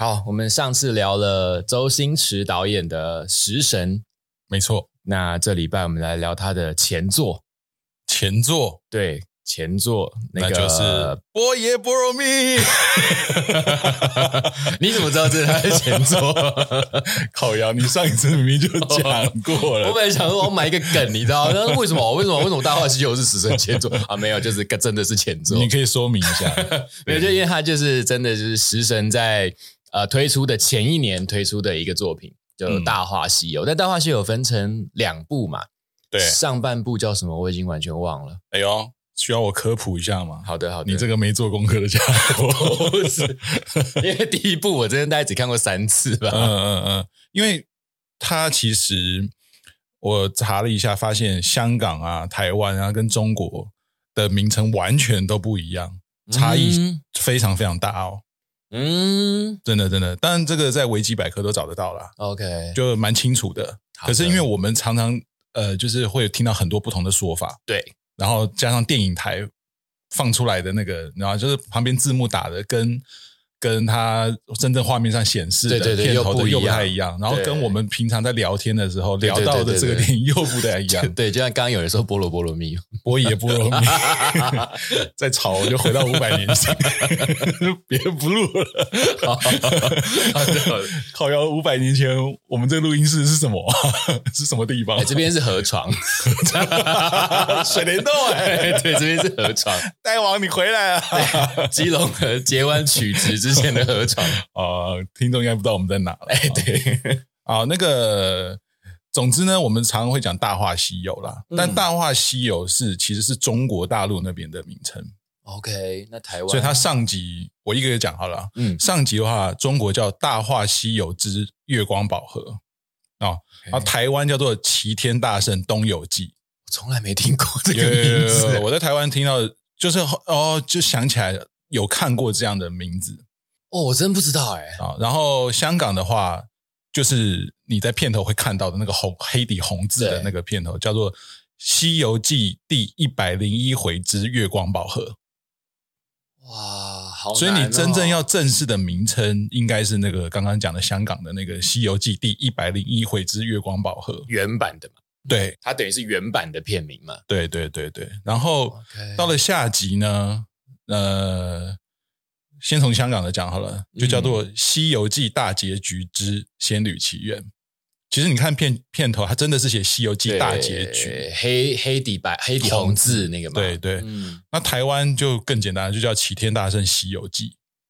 好，我们上次聊了周星驰导演的《食神》，没错。那这礼拜我们来聊他的前作，前作对。前作那，个、那就是波爷波罗蜜，你怎么知道这是他的前作？烤羊，你上一次明明就讲过了。我本来想说我买一个梗，你知道？那为什么？为什么？为什么《大话西游》是食神前作啊？没有，就是真的是前作。你可以说明一下。没有，就因为他就是真的就是食神在呃推出的前一年推出的一个作品，就《大话西游》。嗯、但《大话西游》分成两部嘛？对，上半部叫什么？我已经完全忘了。哎呦。需要我科普一下吗？好的，好的。你这个没做功课的家伙，不是，因为第一部我真的大概只看过三次吧。嗯嗯嗯，因为它其实我查了一下，发现香港啊、台湾啊跟中国的名称完全都不一样，差异非常非常大哦。嗯，真的真的，当然这个在维基百科都找得到了。OK，就蛮清楚的。可是因为我们常常呃，就是会听到很多不同的说法。对。然后加上电影台放出来的那个，然后就是旁边字幕打的跟。跟他真正画面上显示的片头的又不太一样，然后跟我们平常在聊天的时候聊到的这个电影又不太一样。对，就像刚刚有人说菠萝菠萝蜜，波爷菠萝蜜，在吵我就回到五百年前，别不录了。靠腰五百年前，我们这个录音室是什么？是什么地方？这边是河床，水帘洞。哎，对，这边是河床。大王，你回来了。基隆河截弯取直。之前的河床啊，听众应该不知道我们在哪了。哎，对啊，那个，总之呢，我们常常会讲《大话西游》啦，但《大话西游》是其实是中国大陆那边的名称。OK，那台湾，所以它上集我一个一个讲好了。嗯，上集的话，中国叫《大话西游之月光宝盒》啊，然后台湾叫做《齐天大圣东游记》。我从来没听过这个名字，我在台湾听到，就是哦，就想起来有看过这样的名字。哦，我真不知道哎。啊，然后香港的话，就是你在片头会看到的那个红黑底红字的那个片头，叫做《西游记》第一百零一回之月光宝盒。哇，好哦！所以你真正要正式的名称，应该是那个刚刚讲的香港的那个《西游记》第一百零一回之月光宝盒原版的嘛？对，它等于是原版的片名嘛？对对对对。然后到了下集呢，呃。先从香港的讲好了，就叫做《西游记大结局之仙履奇缘》。其实你看片片头，它真的是写《西游记大结局》，黑黑底白黑底红字那个嘛。对对，嗯。那台湾就更简单，就叫《齐天大圣西游记》，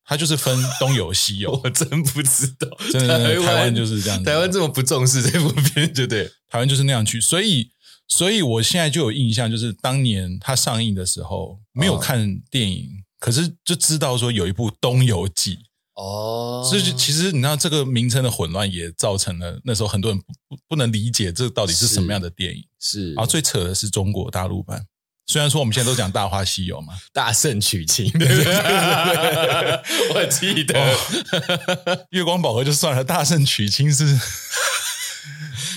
它就是分东游西游。我真不知道，真的台湾就是这样。台湾这么不重视这部片，就对，台湾就是那样去。所以，所以我现在就有印象，就是当年它上映的时候，没有看电影。可是就知道说有一部《东游记》哦，所以其实你知道这个名称的混乱也造成了那时候很多人不不能理解这到底是什么样的电影。是，然后最扯的是中国大陆版，虽然说我们现在都讲《大话西游》嘛，大圣娶亲，我记得、哦、月光宝盒就算了，大圣娶亲是，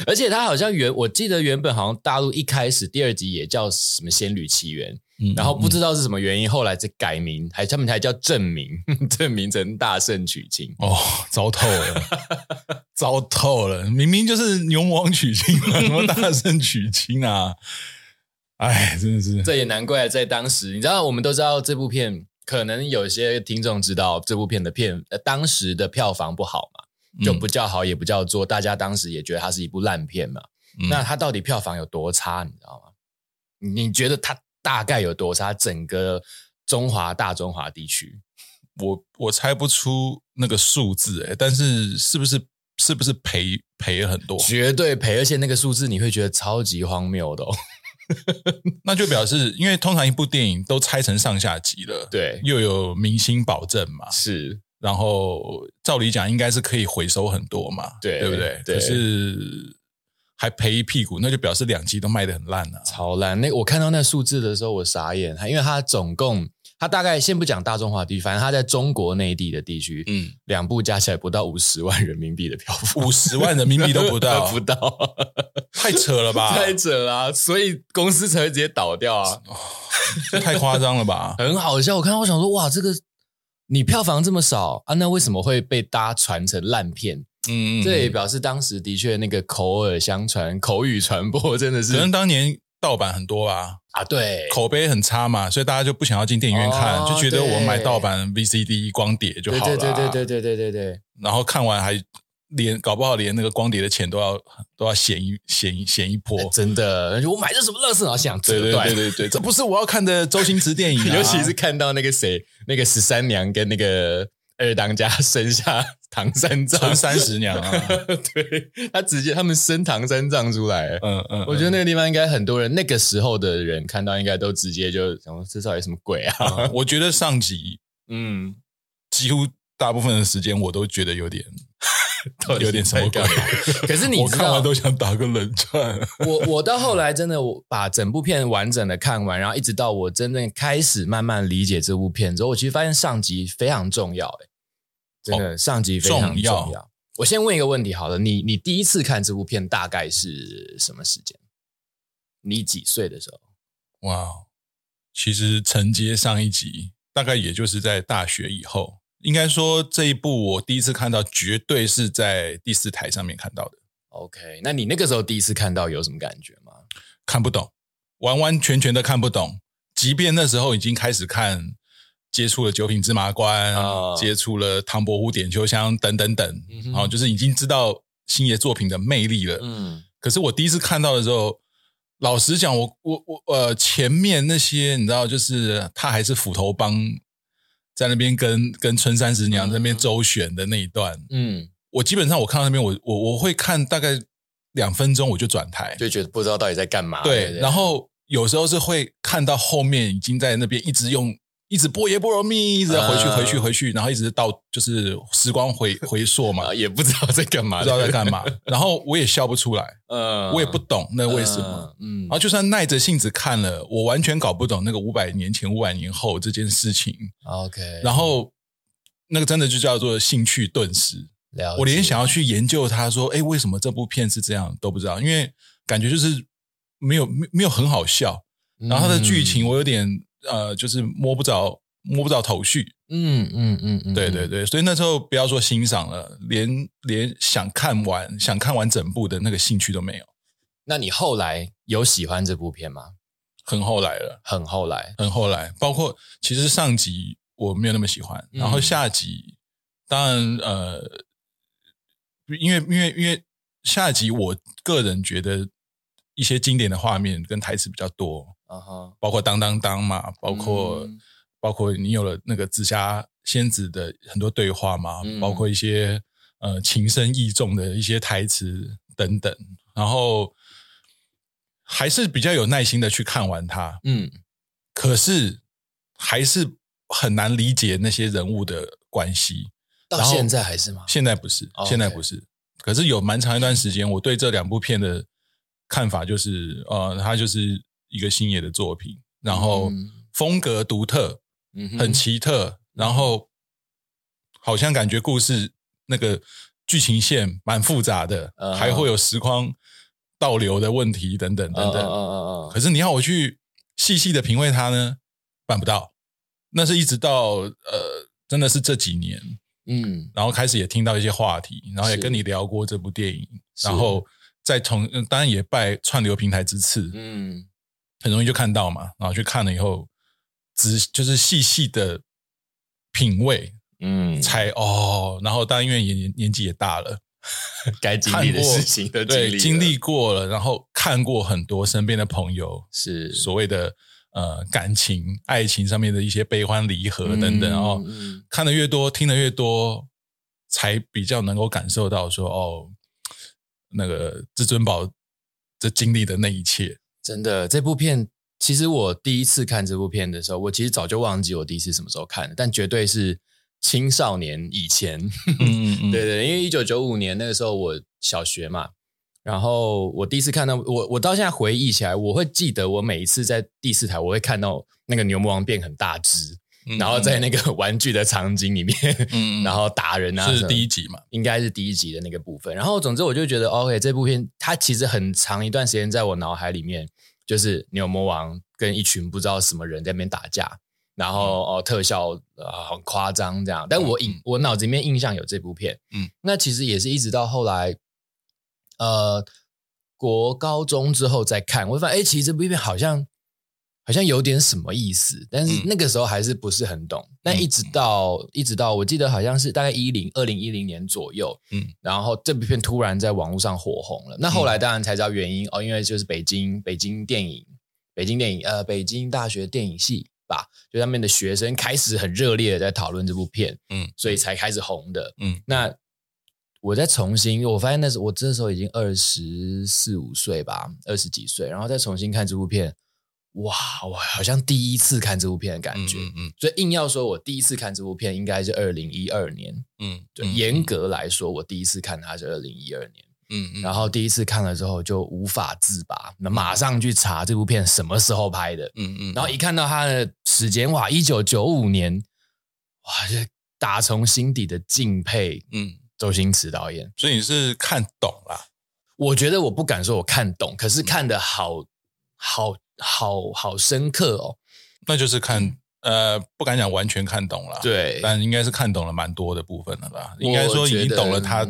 而且他好像原我记得原本好像大陆一开始第二集也叫什么《仙女奇缘》。然后不知道是什么原因，后来再改名，还他们才叫正名，正名成大圣娶亲。哦，糟透了，糟透了！明明就是牛魔王娶亲，什么大圣娶亲啊？哎，真的是，这也难怪在当时，你知道，我们都知道这部片，可能有些听众知道这部片的片，呃，当时的票房不好嘛，就不叫好，也不叫座，大家当时也觉得它是一部烂片嘛。嗯、那它到底票房有多差，你知道吗？你觉得它？大概有多差？整个中华大中华地区，我我猜不出那个数字诶，但是是不是是不是赔赔很多？绝对赔，而且那个数字你会觉得超级荒谬的哦。那就表示，因为通常一部电影都拆成上下集了，对，又有明星保证嘛，是，然后照理讲应该是可以回收很多嘛，对，对不对？对，可是。还赔一屁股，那就表示两集都卖得很烂了，啊，超烂。那我看到那数字的时候，我傻眼。因为它总共，它大概先不讲大中华地区，反正它在中国内地的地区，嗯，两部加起来不到五十万人民币的票房，五十万人民币都不到，不到，太扯了吧？太扯了，啊，所以公司才会直接倒掉啊！哦，太夸张了吧？很好笑，我看到我想说，哇，这个。你票房这么少啊，那为什么会被大家传成烂片？嗯，嗯，这也表示当时的确那个口耳相传、口语传播真的是，可能当年盗版很多吧。啊，对，口碑很差嘛，所以大家就不想要进电影院看，哦、就觉得我买盗版 VCD 光碟就好了、啊，对对对对对对对对，然后看完还。连搞不好连那个光碟的钱都要都要险一险一险一波，真的！我买的什么乐色啊？想对对。对对对，这不是我要看的周星驰电影、啊，尤其是看到那个谁，那个十三娘跟那个二当家 生下唐三藏，陈三十娘啊，对他直接他们生唐三藏出来，嗯嗯，嗯，我觉得那个地方应该很多人那个时候的人看到应该都直接就想说这到底什么鬼啊？嗯、我觉得上集 嗯，几乎大部分的时间我都觉得有点。有点什么感觉？可是你我看完都想打个冷战。我我到后来真的我把整部片完整的看完，然后一直到我真正开始慢慢理解这部片之后，我其实发现上集非常重要。哎，真的上集非常重要。重要。我先问一个问题好了，你你第一次看这部片大概是什么时间？你几岁的时候？哇，其实承接上一集，大概也就是在大学以后。应该说这一部我第一次看到，绝对是在第四台上面看到的。OK，那你那个时候第一次看到有什么感觉吗？看不懂，完完全全的看不懂。即便那时候已经开始看，接触了《九品芝麻官》哦，接触了《唐伯虎点秋香》等等等，嗯，然后就是已经知道星爷作品的魅力了。嗯，可是我第一次看到的时候，老实讲，我我我呃，前面那些你知道，就是他还是斧头帮。在那边跟跟春三十娘在那边周旋的那一段，嗯，我基本上我看到那边，我我我会看大概两分钟，我就转台，就觉得不知道到底在干嘛。对，对，然后有时候是会看到后面已经在那边一直用。一直波耶波罗蜜，一直回去回去回去，然后一直到就是时光回 回溯嘛，也不知道在干嘛，不知道在干嘛。然后我也笑不出来，嗯，我也不懂那为什么，嗯。然后就算耐着性子看了，我完全搞不懂那个五百年前、五百年后这件事情。OK，然后那个真的就叫做兴趣顿时。我连想要去研究它，说，哎，为什么这部片是这样都不知道，因为感觉就是没有没没有很好笑。然后它的剧情我有点。呃，就是摸不着摸不着头绪，嗯嗯嗯嗯，对对对，所以那时候不要说欣赏了，连连想看完想看完整部的那个兴趣都没有。那你后来有喜欢这部片吗？很后来了，很后来，很后来。包括其实上集我没有那么喜欢，嗯、然后下集当然呃，因为因为因为下集我个人觉得一些经典的画面跟台词比较多。Uh. 包括当当当嘛，包括、嗯、包括你有了那个紫霞仙子的很多对话嘛，嗯、包括一些呃情深意重的一些台词等等，然后还是比较有耐心的去看完它。嗯，可是还是很难理解那些人物的关系。到现在还是吗？现在不是.现在不是。可是有蛮长一段时间，我对这两部片的看法就是，呃，它就是。一个星爷的作品，然后风格独特，嗯，很奇特，然后好像感觉故事那个剧情线蛮复杂的，嗯，还会有时光倒流的问题等等等等。嗯嗯嗯。可是你要我去细细的品味它呢，办不到。那是一直到呃，真的是这几年，嗯，然后开始也听到一些话题，然后也跟你聊过这部电影，然后再从当然也拜串流平台之赐，嗯。很容易就看到嘛，然后去看了以后，只就是细细的品味，嗯，才哦，然后当然因为年年纪也大了，该经历的事情都经历对经历过了，然后看过很多身边的朋友是。所谓的呃感情、爱情上面的一些悲欢离合等等，嗯、然后看的越多，听的越多，才比较能够感受到说哦，那个至尊宝这经历的那一切。真的，这部片其实我第一次看这部片的时候，我其实早就忘记我第一次什么时候看的，但绝对是青少年以前。嗯嗯 对对，因为一九九五年那个时候我小学嘛，然后我第一次看到我，我到现在回忆起来，我会记得我每一次在第四台，我会看到那个牛魔王变很大只，嗯，然后在那个 玩具的场景里面，嗯，然后打人啊，是第一集嘛？应该是第一集的那个部分。然后总之我就觉得，OK，这部片它其实很长一段时间在我脑海里面。就是牛魔王跟一群不知道什么人在那边打架，然后哦特效呃很夸张这样，但我印、嗯、我脑子里面印象有这部片，嗯，那其实也是一直到后来，呃，国高中之后再看，我会发现哎，其实这部片好像好像有点什么意思，但是那个时候还是不是很懂，嗯、但一直到、嗯、一直到我记得好像是大概一零二零一零年左右，嗯，然后这部片突然在网络上火红了，那后来当然才知道原因、嗯、哦，因为就是北京北京电影北京电影呃北京大学电影系。吧，就他们的学生开始很热烈的在讨论这部片，嗯，所以才开始红的，嗯。那我再重新，因为我发现那时我这时候已经二十四五岁吧，二十几岁，然后再重新看这部片，哇，我好像第一次看这部片的感觉，嗯。所以硬要说我第一次看这部片，应该是二零一二年，嗯，对，严格来说，我第一次看它是二零一二年。嗯，嗯，然后第一次看了之后就无法自拔，那马上去查这部片什么时候拍的，嗯嗯，然后一看到它的时间，哇，一九九五年，哇，这打从心底的敬佩，嗯，周星驰导演。所以你是看懂了？我觉得我不敢说我看懂，可是看的好，嗯、好，好好深刻哦。那就是看。呃，不敢讲完全看懂了，对，但应该是看懂了蛮多的部分了吧？应该说已经懂了他，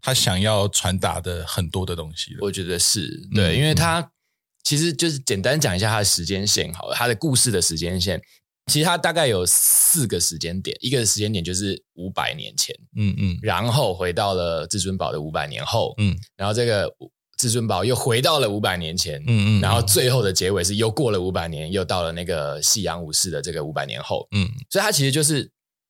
他想要传达的很多的东西了。我觉得是对，因为他其实就是简单讲一下他的时间线好了，他的故事的时间线，其实他大概有四个时间点，一个时间点就是五百年前，嗯嗯，然后回到了至尊宝的五百年后，嗯，然后这个。至尊宝又回到了五百年前，嗯嗯，然后最后的结尾是又过了五百年，又到了那个夕阳武士的这个五百年后，嗯，所以它其实就是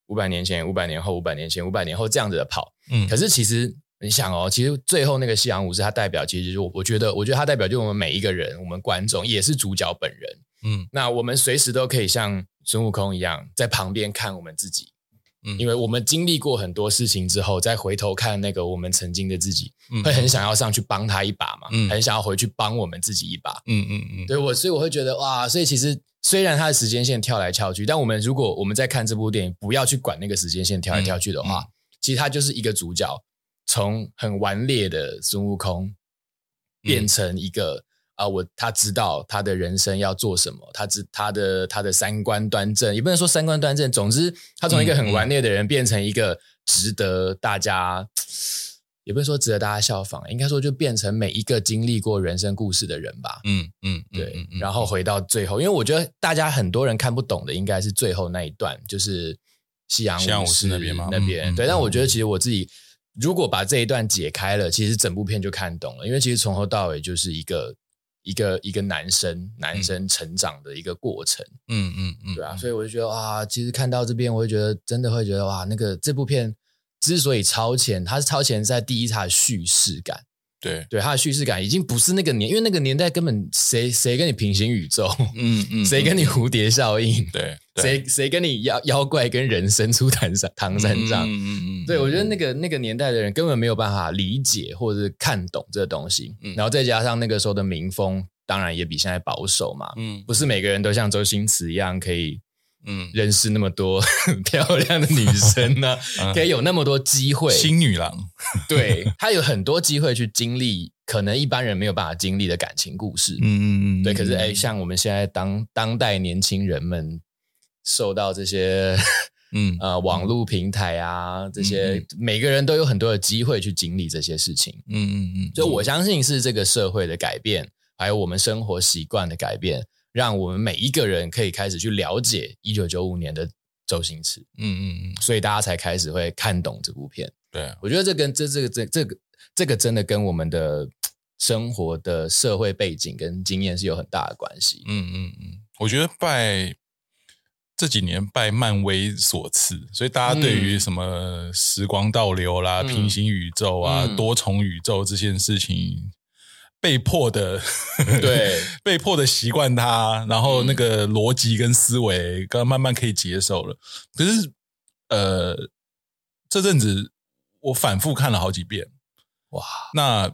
五百年前、五百年后、五百年前、五百年后这样子的跑，嗯。可是其实你想哦，其实最后那个夕阳武士，它代表其实就是我，我觉得，我觉得它代表就我们每一个人，我们观众也是主角本人，嗯。那我们随时都可以像孙悟空一样在旁边看我们自己。因为我们经历过很多事情之后，再回头看那个我们曾经的自己，嗯、会很想要上去帮他一把嘛，嗯、很想要回去帮我们自己一把。嗯嗯嗯，对我，所以我会觉得哇，所以其实虽然他的时间线跳来跳去，但我们如果我们在看这部电影，不要去管那个时间线跳来跳去的话，嗯嗯、其实他就是一个主角从很顽劣的孙悟空变成一个。啊，我他知道他的人生要做什么，他知他的他的三观端正，也不能说三观端正，总之他从一个很顽劣的人变成一个值得大家，嗯、也不是说值得大家效仿，应该说就变成每一个经历过人生故事的人吧。嗯嗯，对。然后回到最后，因为我觉得大家很多人看不懂的，应该是最后那一段，就是夕阳武士那边吗？那边、对。但我觉得其实我自己如果把这一段解开了，其实整部片就看懂了，因为其实从头到尾就是一个。一个一个男生男生成长的一个过程，嗯嗯嗯，对啊，所以我就觉得哇，其实看到这边，我就觉得真的会觉得哇，那个这部片之所以超前，它是超前在第一，它的叙事感。对。对，他的叙事感已经不是那个年，因为那个年代根本谁谁跟你平行宇宙，嗯嗯，谁跟你蝴蝶效应，对，谁谁跟你妖妖怪跟人生出唐三唐三藏，嗯嗯嗯，对我觉得那个那个年代的人根本没有办法理解或者是看懂这个东西，然后再加上那个时候的民风，当然也比现在保守嘛，嗯，不是每个人都像周星驰一样可以。嗯，认识那么多 漂亮的女生呢、啊，可以有那么多机会。新女郎，对，她有很多机会去经历可能一般人没有办法经历的感情故事。嗯嗯嗯，对。可是哎，像我们现在当当代年轻人们受到这些嗯呃网络平台啊这些，每个人都有很多的机会去经历这些事情。嗯嗯嗯，就我相信是这个社会的改变，还有我们生活习惯的改变。让我们每一个人可以开始去了解一九九五年的周星驰，嗯嗯嗯，所以大家才开始会看懂这部片。对，我觉得这跟这这个这这个这个真的跟我们的生活的社会背景跟经验是有很大的关系。嗯嗯嗯，我觉得拜这几年拜漫威所赐，所以大家对于什么时光倒流啦、嗯、平行宇宙啊、嗯、多重宇宙这件事情。被迫的，对，被迫的习惯它，然后那个逻辑跟思维，刚慢慢可以接受了。可是，呃，这阵子我反复看了好几遍，哇！那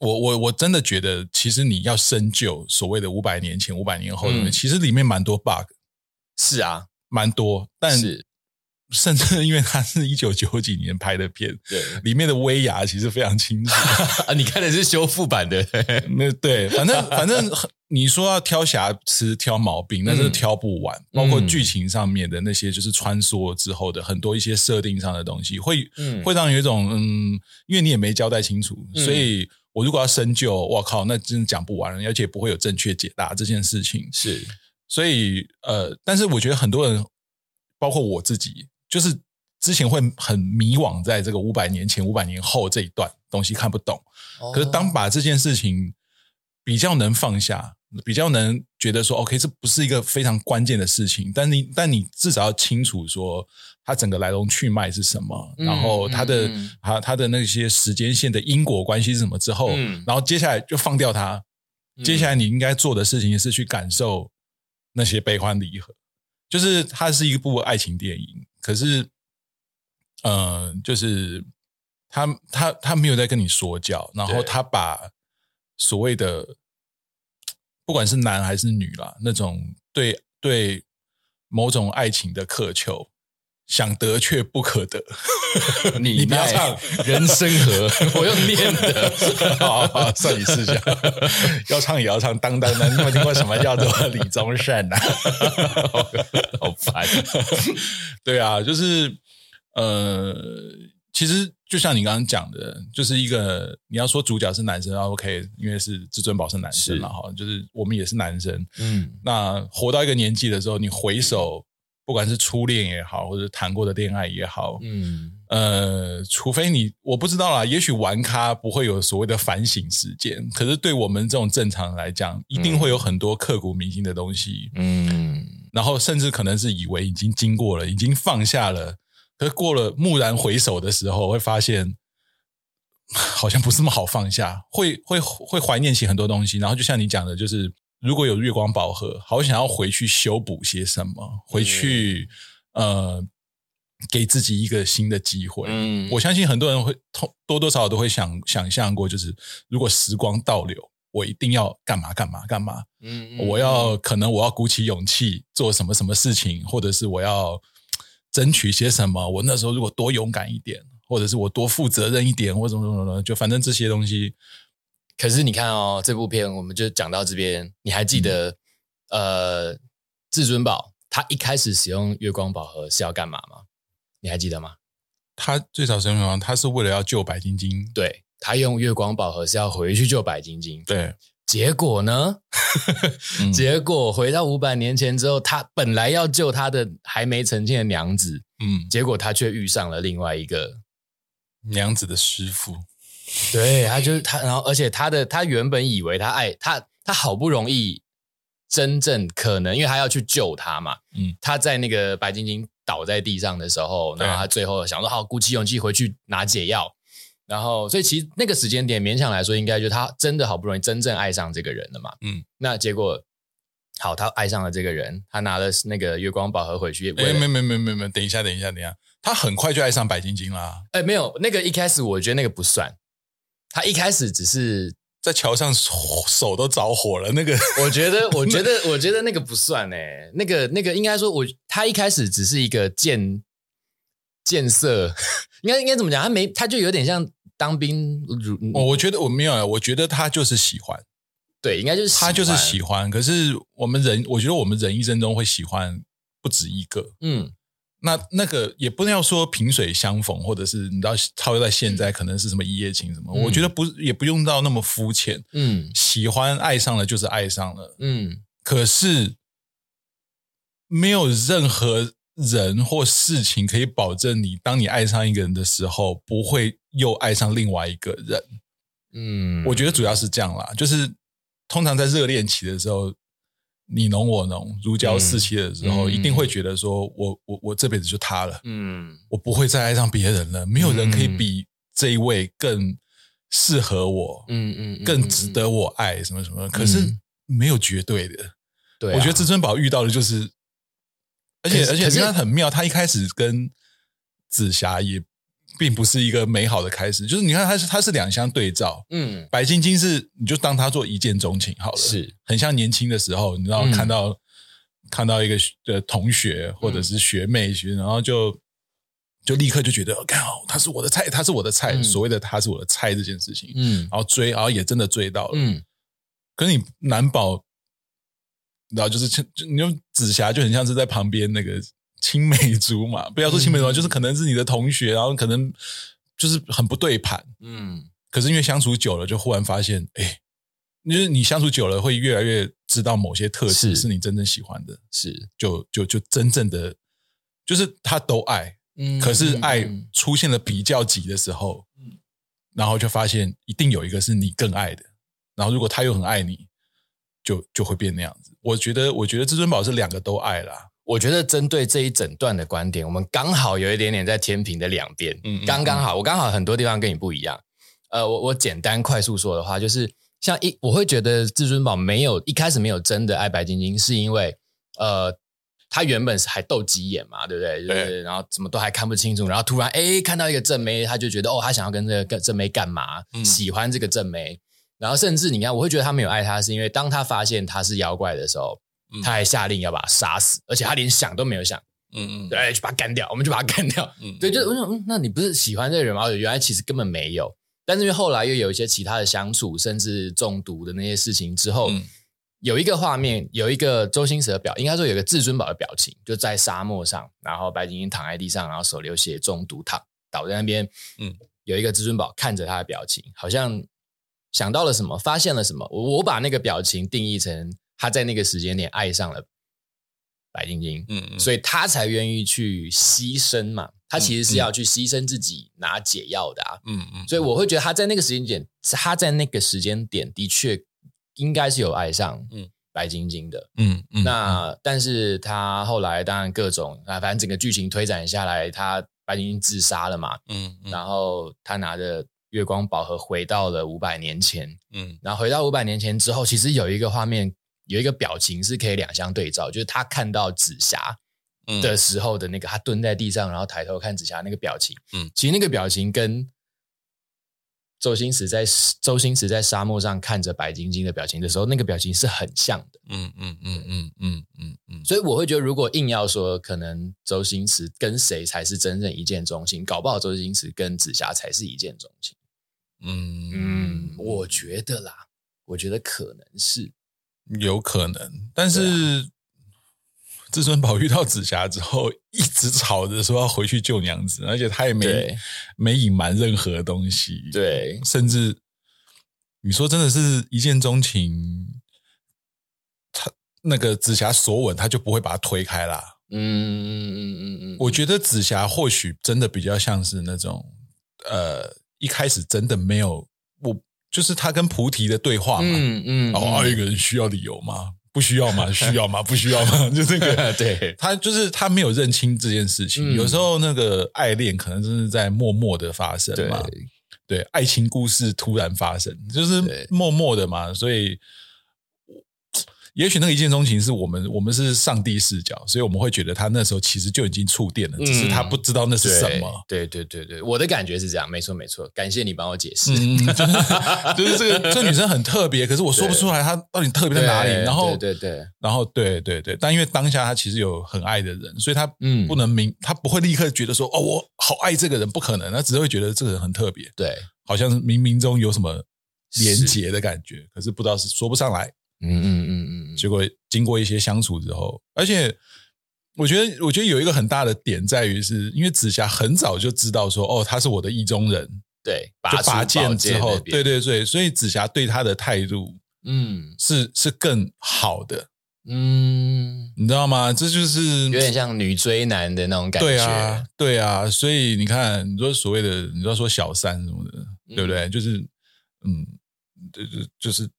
我我我真的觉得，其实你要深究所谓的五百年前、五百年后的，嗯，其实里面蛮多 bug。是啊，蛮多，但是甚至因为它是一九九几年拍的片，对，里面的威亚其实非常清楚 啊。你看的是修复版的，那对，反正反正你说要挑瑕疵、挑毛病，那是挑不完。嗯、包括剧情上面的那些，就是穿梭之后的很多一些设定上的东西，会、嗯、会让你有一种嗯，因为你也没交代清楚，所以我如果要深究，我靠，那真的讲不完，而且不会有正确解答这件事情。是，所以呃，但是我觉得很多人，包括我自己。就是之前会很迷惘，在这个五百年前、五百年后这一段东西看不懂。可是当把这件事情比较能放下，比较能觉得说，OK，这不是一个非常关键的事情。但你但你至少要清楚说，它整个来龙去脉是什么，然后它的它它的那些时间线的因果关系是什么之后，然后接下来就放掉它。接下来你应该做的事情是去感受那些悲欢离合。就是它是一部爱情电影。可是，嗯、呃，就是他他他没有在跟你说教，然后他把所谓的不管是男还是女啦，那种对对某种爱情的渴求，想得却不可得。你不要唱人生河，我用念的，好，好，好，算你试下。要唱也要唱，当当当，你有听过什么叫做李宗盛啊？好烦。对啊，就是呃，其实就像你刚刚讲的，就是一个你要说主角是男生，OK，因为是至尊宝是男生嘛，哈，就是我们也是男生，嗯，那活到一个年纪的时候，你回首。不管是初恋也好，或者谈过的恋爱也好，嗯，呃，除非你我不知道啦，也许玩咖不会有所谓的反省时间，可是对我们这种正常人来讲，一定会有很多刻骨铭心的东西，嗯，然后甚至可能是以为已经经过了，已经放下了，可是过了蓦然回首的时候，会发现好像不是那么好放下，会会会怀念起很多东西，然后就像你讲的，就是。如果有月光宝盒，好想要回去修补些什么，回去、嗯、呃，给自己一个新的机会。嗯，我相信很多人会多多少少都会想想象过，就是如果时光倒流，我一定要干嘛干嘛干嘛。嗯，嗯，我要可能我要鼓起勇气做什么什么事情，或者是我要争取些什么。我那时候如果多勇敢一点，或者是我多负责任一点，或者什么什么什么，就反正这些东西。可是你看哦，这部片我们就讲到这边，你还记得、嗯、呃，至尊宝他一开始使用月光宝盒是要干嘛吗？你还记得吗？他最早使用，他是为了要救白晶晶。对，他用月光宝盒是要回去救白晶晶。对，结果呢？嗯、结果回到五百年前之后，他本来要救他的还没成亲的娘子，嗯，结果他却遇上了另外一个娘子的师傅。对，他就是他，然后而且他的他原本以为他爱他，他好不容易真正可能，因为他要去救他嘛，嗯，他在那个白晶晶倒在地上的时候，然后他最后想说好，鼓起勇气回去拿解药，然后所以其实那个时间点勉强来说，应该就他真的好不容易真正爱上这个人了嘛，嗯，那结果好，他爱上了这个人，他拿了那个月光宝盒回去，哎，没没没没没，等一下等一下等一下，他很快就爱上白晶晶啦，哎，没有，那个一开始我觉得那个不算。他一开始只是在桥上手手都着火了，那个 我觉得，我觉得，我觉得那个不算诶，那个那个应该说我，我他一开始只是一个建建设，应该应该怎么讲？他没，他就有点像当兵。我我觉得我没有，我觉得他就是喜欢，对，应该就是他就是喜欢。可是我们人，我觉得我们人一生中会喜欢不止一个，嗯。那那个也不能要说萍水相逢，或者是你知道超越在现在可能是什么一夜情什么，嗯、我觉得不也不用到那么肤浅。嗯，喜欢爱上了就是爱上了。嗯，可是没有任何人或事情可以保证你，当你爱上一个人的时候，不会又爱上另外一个人。嗯，我觉得主要是这样啦，就是通常在热恋期的时候。你侬我侬，如胶似漆的时候，嗯、一定会觉得说我，我我我这辈子就他了，嗯，我不会再爱上别人了，没有人可以比这一位更适合我，嗯嗯，更值得我爱，什么什么。可是没有绝对的，对、啊，我觉得至尊宝遇到的就是，而且而且他很妙，他一开始跟紫霞也。并不是一个美好的开始，就是你看，他是他是两相对照，嗯，白晶晶是你就当他做一见钟情好了，是。很像年轻的时候，你知道看到、嗯、看到一个的同学或者是学妹学，然后就就立刻就觉得，看哦，他是我的菜，他是我的菜。嗯、所谓的他是我的菜这件事情，嗯，然后追，然后也真的追到了，嗯。可是你难保，然后就是就你用紫霞就很像是在旁边那个青梅竹马，不要说青梅竹马，嗯、就是可能是你的同学，然后可能就是很不对盘，嗯。可是因为相处久了，就忽然发现，哎，就是你相处久了，会越来越知道某些特质是。你真正喜欢的，是。就就就真正的，就是他都爱，嗯，可是爱出现了比较级的时候，嗯，然后就发现一定有一个是你更爱的，然后如果他又很爱你，就就会变那样子。我觉得，我觉得至尊宝是两个都爱啦。我觉得针对这一整段的观点，我们刚好有一点点在天平的两边，嗯，刚刚好，我刚好很多地方跟你不一样。呃，我我简单快速说的话，就是像一，我会觉得至尊宝没有一开始没有真的爱白晶晶，是因为呃，他原本是还斗鸡眼嘛，对不对？对，就是，然后怎么都还看不清楚，然后突然哎看到一个正妹，他就觉得哦，他想要跟这个正妹干嘛？嗯、喜欢这个正妹，然后甚至你看，我会觉得他没有爱他，是因为当他发现他是妖怪的时候，嗯、他还下令要把他杀死，而且他连想都没有想，嗯嗯，对，就把他干掉，我们就把他干掉，嗯，对，就我想，嗯，那你不是喜欢这个人吗？原来其实根本没有。但是因为后来又有一些其他的相处，甚至中毒的那些事情之后，嗯、有一个画面，有一个周星驰的表，应该说有一个至尊宝的表情，就在沙漠上，然后白晶晶躺在地上，然后手流血中毒躺倒在那边，嗯，有一个至尊宝看着他的表情，好像想到了什么，发现了什么。我我把那个表情定义成他在那个时间点爱上了白晶晶，嗯，嗯，所以他才愿意去牺牲嘛。他其实是要去牺牲自己拿解药的啊，嗯嗯，所以我会觉得他在那个时间点，他在那个时间点的确应该是有爱上嗯。白晶晶的，嗯嗯，那但是他后来当然各种啊，反正整个剧情推展下来，他白晶晶自杀了嘛，嗯，然后他拿着月光宝盒回到了五百年前，嗯，然后回到五百年前之后，其实有一个画面，有一个表情是可以两相对照，就是他看到紫霞。的时候的那个，他蹲在地上，然后抬头看紫霞那个表情，嗯，其实那个表情跟周星驰在周星驰在沙漠上看着白晶晶的表情的时候，那个表情是很像的，嗯嗯嗯嗯嗯嗯嗯，所以我会觉得，如果硬要说，可能周星驰跟谁才是真正一见钟情，搞不好周星驰跟紫霞才是一见钟情，嗯嗯，我觉得啦，我觉得可能是有可能，但是。至尊宝遇到紫霞之后，一直吵着说要回去救娘子，而且他也没没隐瞒任何东西。对，甚至你说真的是一见钟情，他那个紫霞所吻，他就不会把他推开啦。嗯嗯嗯嗯嗯，我觉得紫霞或许真的比较像是那种，呃，一开始真的没有我，就是他跟菩提的对话嘛。嗯嗯，然后爱一个人需要理由吗？不需要吗？需要吗？不需要吗？就这个，对，他就是他没有认清这件事情。嗯、有时候那个爱恋可能真是在默默的发生嘛，对，对，爱情故事突然发生，就是默默的嘛，所以。也许那个一见钟情是我们，我们是上帝视角，所以我们会觉得他那时候其实就已经触电了，嗯、只是他不知道那是什么。对对对对，我的感觉是这样，没错没错。感谢你帮我解释，嗯、就是、就是这个这个女生很特别，可是我说不出来她到底特别在哪里。然后对对对，然后对对对，但因为当下她其实有很爱的人，所以她嗯不能明，她不会立刻觉得说哦我好爱这个人，不可能，她只会觉得这个人很特别，对，好像是冥冥中有什么连结的感觉，是可是不知道是说不上来。嗯嗯嗯嗯，结果经过一些相处之后，而且我觉得，我觉得有一个很大的点在于，是因为紫霞很早就知道说，哦，他是我的意中人，对，就拔剑之后，对对对，所以紫霞对他的态度，嗯，是是更好的，嗯，你知道吗？这就是有点像女追男的那种感觉，对啊，对啊，所以你看，你说所谓的，你说说小三什么的，嗯、对不对？就是，嗯，就是就是。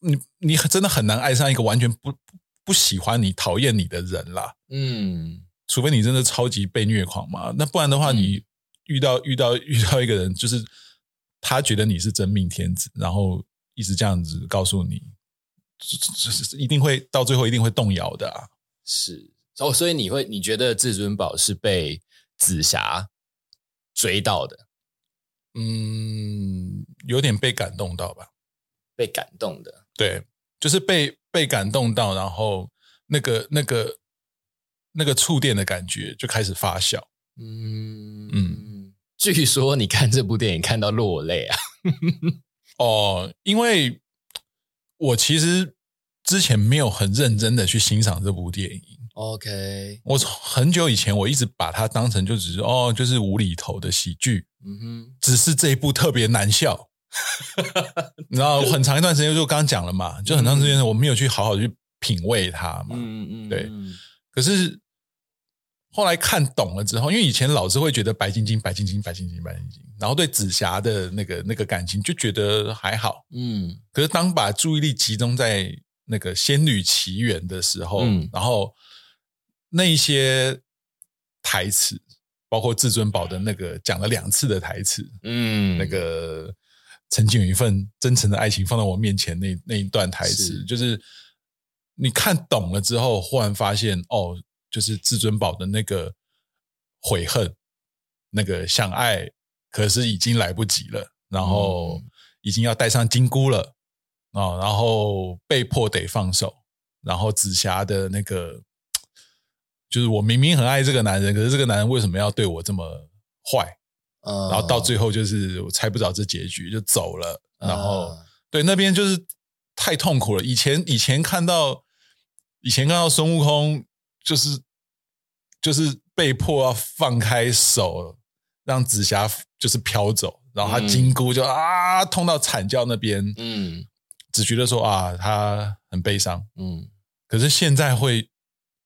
你你真的很难爱上一个完全不不喜欢你、讨厌你的人啦。嗯，除非你真的超级被虐狂嘛，那不然的话，你遇到遇到遇到一个人，就是他觉得你是真命天子，然后一直这样子告诉你，一定会到最后一定会动摇的啊。是哦，所以你会你觉得至尊宝是被紫霞追到的？嗯，有点被感动到吧？被感动的。对，就是被被感动到，然后那个那个那个触电的感觉就开始发酵。嗯嗯，据说你看这部电影看到落泪啊？哦，因为我其实之前没有很认真的去欣赏这部电影。OK，我很久以前我一直把它当成就只是哦，就是无厘头的喜剧。嗯哼，只是这一部特别难笑。你知道，很长一段时间就刚刚讲了嘛，就很长时间我没有去好好去品味它嘛。嗯嗯，对。可是后来看懂了之后，因为以前老是会觉得白晶晶、白晶晶、白晶晶、白晶晶，然后对紫霞的那个那个感情就觉得还好。嗯。可是当把注意力集中在那个《仙女奇缘》的时候，嗯，然后那一些台词，包括至尊宝的那个讲了两次的台词，嗯，那个。曾经有一份真诚的爱情放在我面前那，那那一段台词，就是你看懂了之后，忽然发现哦，就是至尊宝的那个悔恨，那个想爱，可是已经来不及了，然后已经要戴上金箍了啊，哦，然后被迫得放手，然后紫霞的那个，就是我明明很爱这个男人，可是这个男人为什么要对我这么坏？然后到最后就是我猜不着这结局就走了，然后对那边就是太痛苦了。以前以前看到以前看到孙悟空就是就是被迫要放开手让紫霞就是飘走，然后他金箍就啊痛到惨叫那边，嗯，只觉得说啊他很悲伤，嗯，可是现在会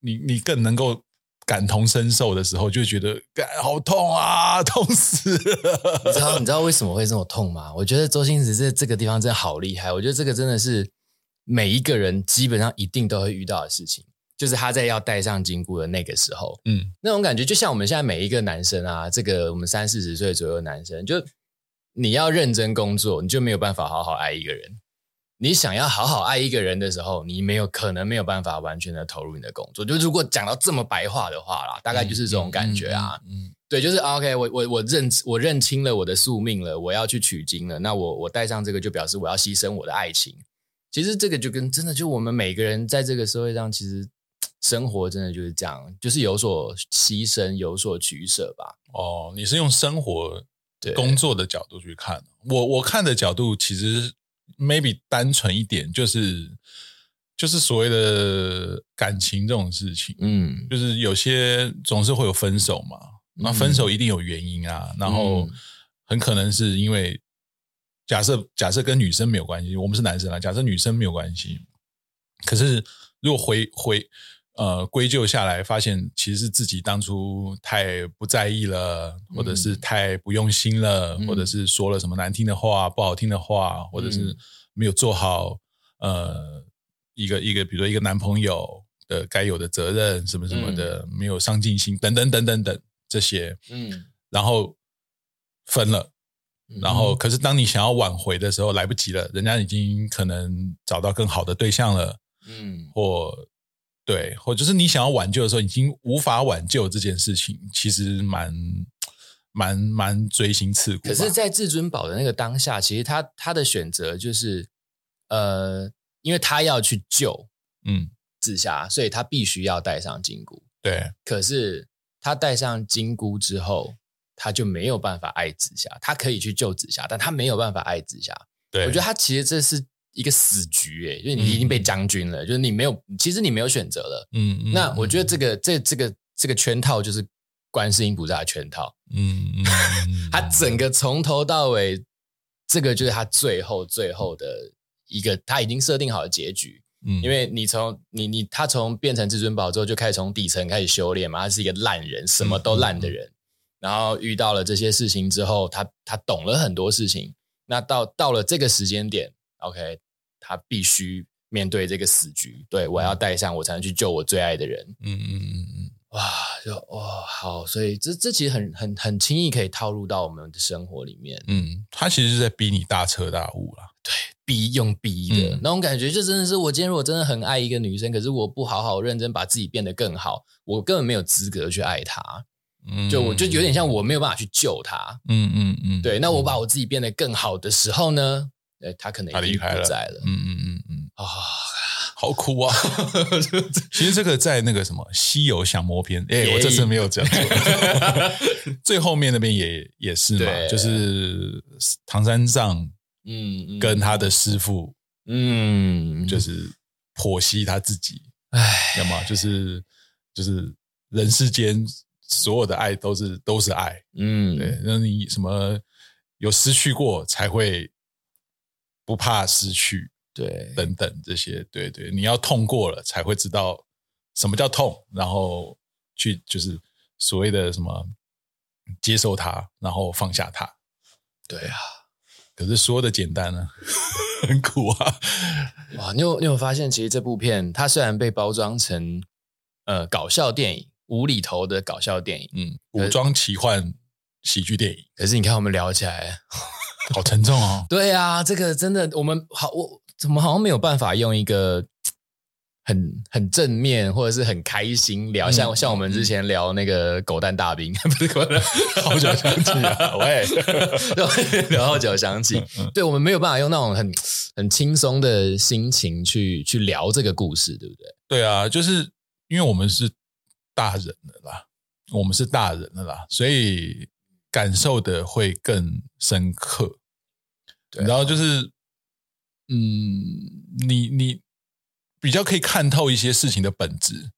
你你更能够。感同身受的时候，就觉得好痛啊，痛死了！你知道你知道为什么会这么痛吗？我觉得周星驰这这个地方真的好厉害。我觉得这个真的是每一个人基本上一定都会遇到的事情，就是他在要戴上金箍的那个时候，嗯，那种感觉就像我们现在每一个男生啊，这个我们三四十岁左右的男生，就你要认真工作，你就没有办法好好爱一个人。你想要好好爱一个人的时候，你没有可能没有办法完全的投入你的工作。就如果讲到这么白话的话啦，大概就是这种感觉啊。嗯，嗯嗯嗯对，就是 OK，我我我认我认清了我的宿命了，我要去取经了。那我我带上这个，就表示我要牺牲我的爱情。其实这个就跟真的就我们每个人在这个社会上，其实生活真的就是这样，就是有所牺牲，有所取舍吧。哦，你是用生活工作的角度去看，我我看的角度其实。Maybe 单纯一点，就是就是所谓的感情这种事情，嗯，就是有些总是会有分手嘛，那分手一定有原因啊，嗯、然后很可能是因为假设假设跟女生没有关系，我们是男生啊，假设女生没有关系，可是如果回回呃归咎下来，发现其实是自己当初太不在意了，或者是太不用心了，嗯、或者是说了什么难听的话、不好听的话，或者是没有做好呃一个一个，比如说一个男朋友的该有的责任，什么什么的，嗯、没有上进心，等等等等等这些，嗯，然后分了，然后可是当你想要挽回的时候，来不及了，人家已经可能找到更好的对象了，嗯，或。对，或者是你想要挽救的时候，已经无法挽救这件事情，其实蛮蛮蛮锥心刺骨。可是，在至尊宝的那个当下，其实他他的选择就是，呃，因为他要去救，嗯，紫霞，所以他必须要戴上金箍。对，可是他戴上金箍之后，他就没有办法爱紫霞。他可以去救紫霞，但他没有办法爱紫霞。对，我觉得他其实这是。一个死局，哎，因为你已经被将军了，嗯、就是你没有，其实你没有选择了。嗯，嗯，那我觉得这个这这个这个圈套就是观世音菩萨的圈套。嗯嗯，嗯他整个从头到尾，这个就是他最后最后的一个他已经设定好的结局。嗯，因为你从你你他从变成至尊宝之后就开始从底层开始修炼嘛，他是一个烂人，什么都烂的人。然后遇到了这些事情之后，他他懂了很多事情。那到到了这个时间点，OK。他必须面对这个死局，对，我要戴上，我才能去救我最爱的人。嗯嗯嗯嗯，哇，就哇好，所以这这其实很很很轻易可以套入到我们的生活里面。嗯，他其实是在逼你大彻大悟啦。对，逼用逼的、嗯、那种感觉，就真的是我今天如果真的很爱一个女生，可是我不好好认真把自己变得更好，我根本没有资格去爱她。嗯，就我就有点像我没有办法去救她。嗯嗯嗯，对，那我把我自己变得更好的时候呢？他可能已经不在了。嗯嗯嗯嗯啊，好苦啊！其实这个在那个什么《西游降魔篇》，哎，我这次没有讲错。最后面那边也也是嘛，就是唐三藏，嗯，跟他的师傅，嗯，就是剖析他自己，哎，那么就是就是人世间所有的爱都是都是爱，嗯，对，那你什么有失去过才会不怕失去。对，等等这些，对对，你要痛过了才会知道什么叫痛，然后去就是所谓的什么接受它，然后放下它。对啊，可是说的简单呢，很苦啊！哇，你有你有发现，其实这部片它虽然被包装成呃搞笑电影、无厘头的搞笑电影，嗯，武装奇幻喜剧电影，可是你看我们聊起来好沉重哦。对啊，这个真的我们好我。怎么好像没有办法用一个 很很正面或者是很开心聊，像、嗯、像我们之前聊那个狗蛋大兵，不是狗蛋，好久想起啊，喂，聊好久想起，对，我们没有办法用那种很很轻松的心情去去聊这个故事，对不对？对啊，就是因为我们是大人了啦，我们是大人了啦，所以感受的会更深刻，然后就是。嗯，你你比较可以看透一些事情的本质，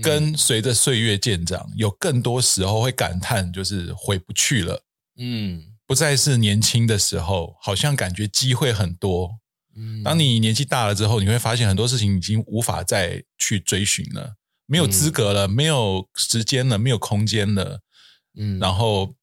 跟随着岁月渐长，有更多时候会感叹，就是回不去了。嗯，不再是年轻的时候，好像感觉机会很多。嗯，当你年纪大了之后，你会发现很多事情已经无法再去追寻了，没有资格了，没有时间了，没有空间了。嗯，然后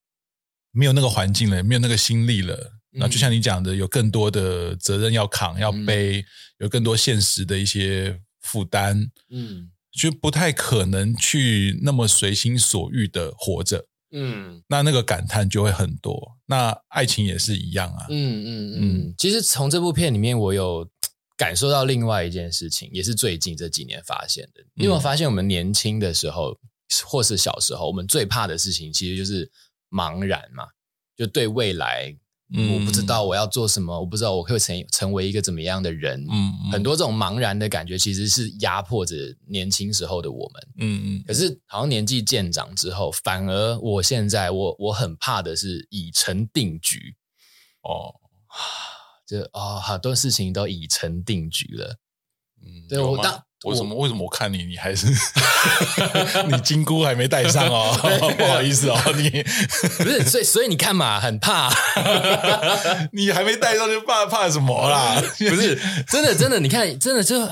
没有那个环境了，没有那个心力了。那就像你讲的，有更多的责任要扛、要背，嗯、有更多现实的一些负担，嗯，就不太可能去那么随心所欲的活着，嗯，那那个感叹就会很多。那爱情也是一样啊，嗯嗯嗯。嗯，其实从这部片里面，我有感受到另外一件事情，也是最近这几年发现的。因为我发现我们年轻的时候，或是小时候，我们最怕的事情，其实就是茫然嘛，就对未来。嗯，我不知道我要做什么，我不知道我会成成为一个怎么样的人。嗯，嗯，很多这种茫然的感觉，其实是压迫着年轻时候的我们。嗯嗯。可是好像年纪渐长之后，反而我现在我我很怕的是已成定局。哦，就哦，好多事情都已成定局了。嗯，对我当。为什么？为什么我看你，你还是 你金箍还没戴上哦？不好意思哦，你 不是，所以所以你看嘛，很怕，你还没戴上就怕怕什么啦？不是真的，真的，你看，真的就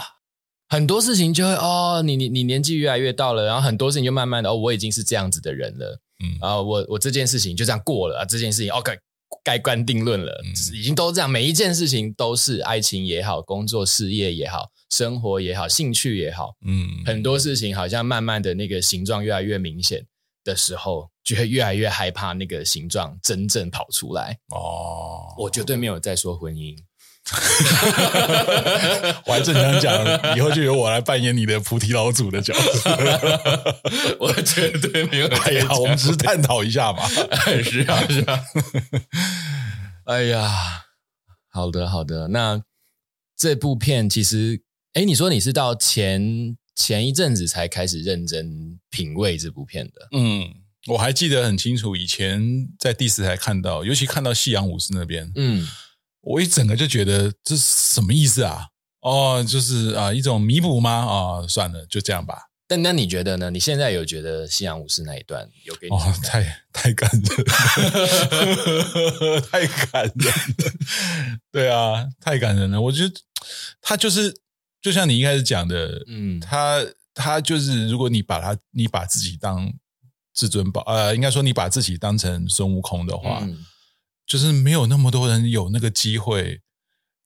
很多事情就会哦，你你你年纪越来越到了，然后很多事情就慢慢的哦，我已经是这样子的人了，嗯，啊我我这件事情就这样过了啊，这件事情 OK 盖棺定论了，嗯，已经都这样，每一件事情都是爱情也好，工作事业也好。生活也好，兴趣也好，嗯，很多事情好像慢慢的那个形状越来越明显的时候，就会越来越害怕那个形状真正跑出来。哦，我绝对没有在说婚姻，我还正想讲，以后就由我来扮演你的菩提老祖的角色。我绝对没有。哎呀，我们只是探讨一下嘛。是啊，是啊。哎呀，好的，好的，那。这部片其实，哎，你说你是到前前一阵子才开始认真品味这部片的？嗯，我还记得很清楚，以前在第四台看到，尤其看到夕阳武士那边，嗯，我一整个就觉得这是什么意思啊？哦，就是啊，一种弥补吗？啊、哦，算了，就这样吧。但那你觉得呢？你现在有觉得夕阳武士那一段有给你？哦，太太感人了，太感人了。对啊，太感人了。我觉得他就是，就像你一开始讲的，嗯，他他就是，如果你把他，你把自己当至尊宝，呃，应该说你把自己当成孙悟空的话，嗯，就是没有那么多人有那个机会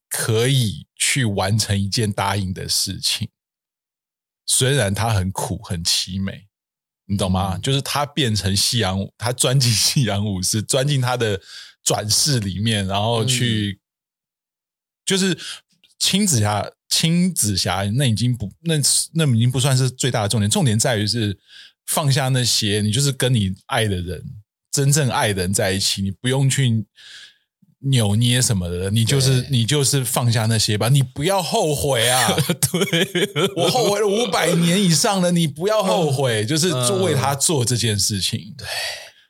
可以去完成一件答应的事情。虽然它很苦很凄美，你懂吗？嗯、就是他变成夕阳，他钻进 夕阳武士，钻进他的转世里面，然后去，嗯、就是青紫霞，青紫霞那已经不那那已经不算是最大的重点，重点在于是放下那些，你就是跟你爱的人，真正爱的人在一起，你不用去扭捏什么的，你就是你就是放下那些吧，你不要后悔啊！对，我后悔了五百年以上了，你不要后悔，嗯、就是做为他做这件事情。对，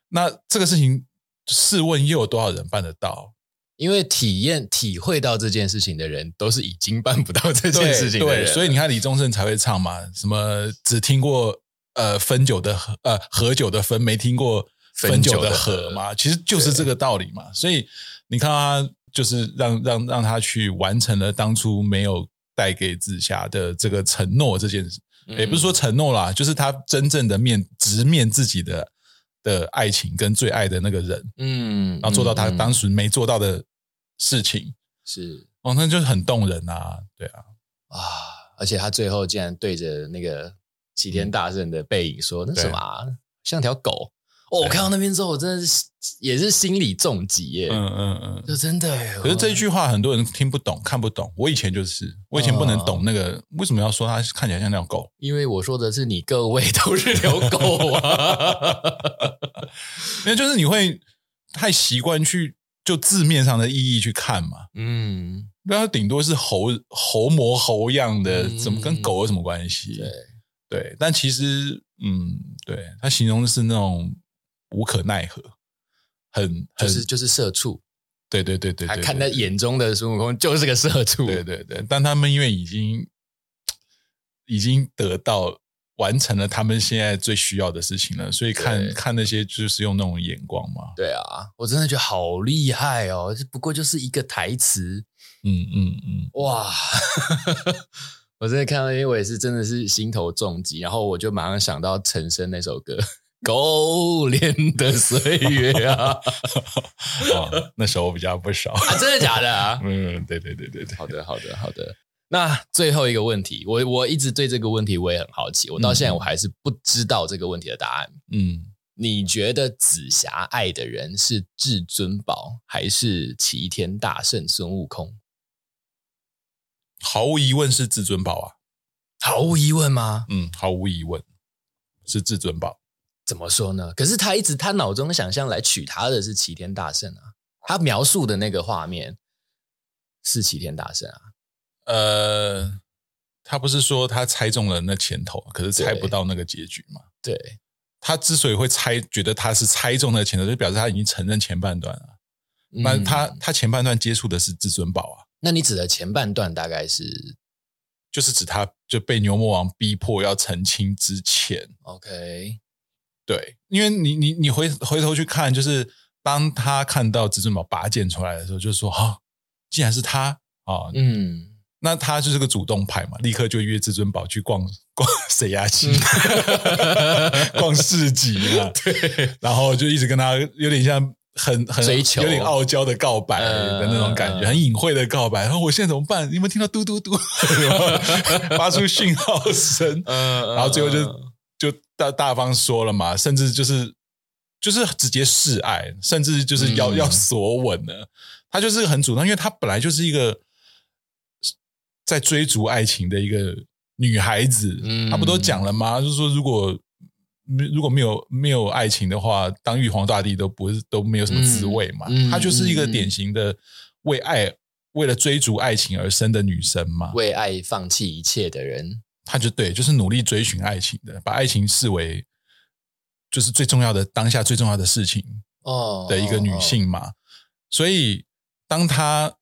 那这个事情，试问又有多少人办得到？因为体验、体会到这件事情的人，都是已经办不到这件事情的人。对，所以你看李宗盛才会唱嘛，什么只听过呃分酒的喝呃合酒的分，没听过分酒的合嘛，其实就是这个道理嘛。所以你看他就是让让让他去完成了当初没有带给紫霞的这个承诺这件事，嗯、也不是说承诺啦，就是他真正的面直面自己的。的爱情跟最爱的那个人，嗯，然后做到他当时没做到的事情，是哦，那就是很动人啊，对啊，啊，而且他最后竟然对着那个齐天大圣的背影说：“嗯、那什么、啊，像条狗。”哦，我看到那边之后，我真的是也是心理重疾耶。嗯嗯嗯，就真的。可是这一句话很多人听不懂、看不懂。我以前就是，我以前不能懂那个为什么要说它看起来像条狗，因为我说的是你各位都是条狗啊。因为就是你会太习惯去就字面上的意义去看嘛。嗯，那它顶多是猴猴模猴样的，怎么跟狗有什么关系？对对，但其实，嗯，对，它形容的是那种。无可奈何，很，很就是就是社畜，对对对对，还看在眼中的孙悟空就是个社畜，对对对。但他们因为已经已经得到完成了他们现在最需要的事情了，所以看看那些就是用那种眼光嘛。对啊，我真的觉得好厉害哦！这不过就是一个台词，嗯嗯嗯，嗯哇！我真的看到，因为我也是真的是心头重击，然后我就马上想到陈升那首歌。勾连的岁月啊，哦，那时候我比较不熟，啊，真的假的啊？嗯，对对对对对，好的好的好的。那最后一个问题，我我一直对这个问题我也很好奇，我到现在我还是不知道这个问题的答案。嗯，你觉得紫霞爱的人是至尊宝还是齐天大圣孙悟空？毫无疑问是至尊宝啊，毫无疑问吗？嗯，毫无疑问是至尊宝。怎么说呢？可是他一直他脑中想象来娶她的是齐天大圣啊，他描述的那个画面是齐天大圣啊。呃，他不是说他猜中了那前头，可是猜不到那个结局嘛？对，他之所以会猜，觉得他是猜中那个前头，就表示他已经承认前半段了。嗯、那他他前半段接触的是至尊宝啊？那你指的前半段大概是，就是指他就被牛魔王逼迫要成亲之前。OK。对，因为你你你回回头去看，就是当他看到至尊宝拔剑出来的时候，就说：“啊、哦，竟然是他啊！”嗯，那他就是个主动派嘛，立刻就约至尊宝去逛逛 谁呀？去 逛市集啊。对，然后就一直跟他有点像很很追求，有点傲娇的告白的那种感觉，呃、很隐晦的告白。然后我现在怎么办？你有没有听到嘟嘟嘟发出讯号声？嗯，然后最后就。就大大方说了嘛，甚至就是就是直接示爱，甚至就是要、嗯、要索吻了。他就是很主动，因为他本来就是一个在追逐爱情的一个女孩子。嗯，他不都讲了吗？就是说，如果如果没有没有爱情的话，当玉皇大帝都不是都没有什么滋味嘛。嗯、她就是一个典型的为爱为了追逐爱情而生的女生嘛，为爱放弃一切的人。他就对，就是努力追寻爱情的，把爱情视为就是最重要的当下最重要的事情哦的一个女性嘛。Oh, oh, oh. 所以当他